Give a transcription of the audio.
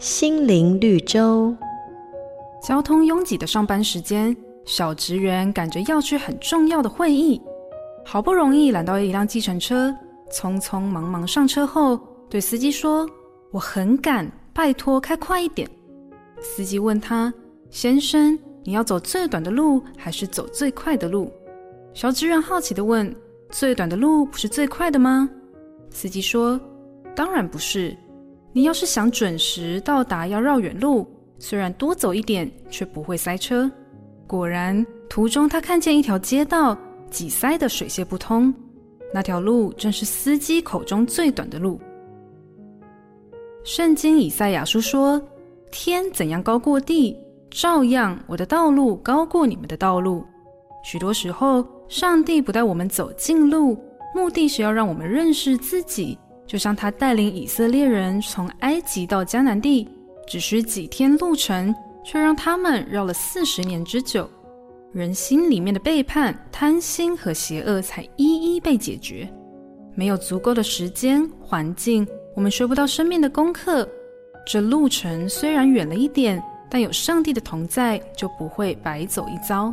心灵绿洲。交通拥挤的上班时间，小职员赶着要去很重要的会议，好不容易拦到一辆计程车，匆匆忙忙上车后，对司机说：“我很赶，拜托开快一点。”司机问他：“先生，你要走最短的路，还是走最快的路？”小职员好奇地问：“最短的路不是最快的吗？”司机说：“当然不是。你要是想准时到达，要绕远路，虽然多走一点，却不会塞车。”果然，途中他看见一条街道挤塞得水泄不通，那条路正是司机口中最短的路。圣经以赛亚书说：“天怎样高过地，照样我的道路高过你们的道路。”许多时候，上帝不带我们走近路，目的是要让我们认识自己。就像他带领以色列人从埃及到迦南地，只需几天路程，却让他们绕了四十年之久。人心里面的背叛、贪心和邪恶才一一被解决。没有足够的时间、环境，我们学不到生命的功课。这路程虽然远了一点，但有上帝的同在，就不会白走一遭。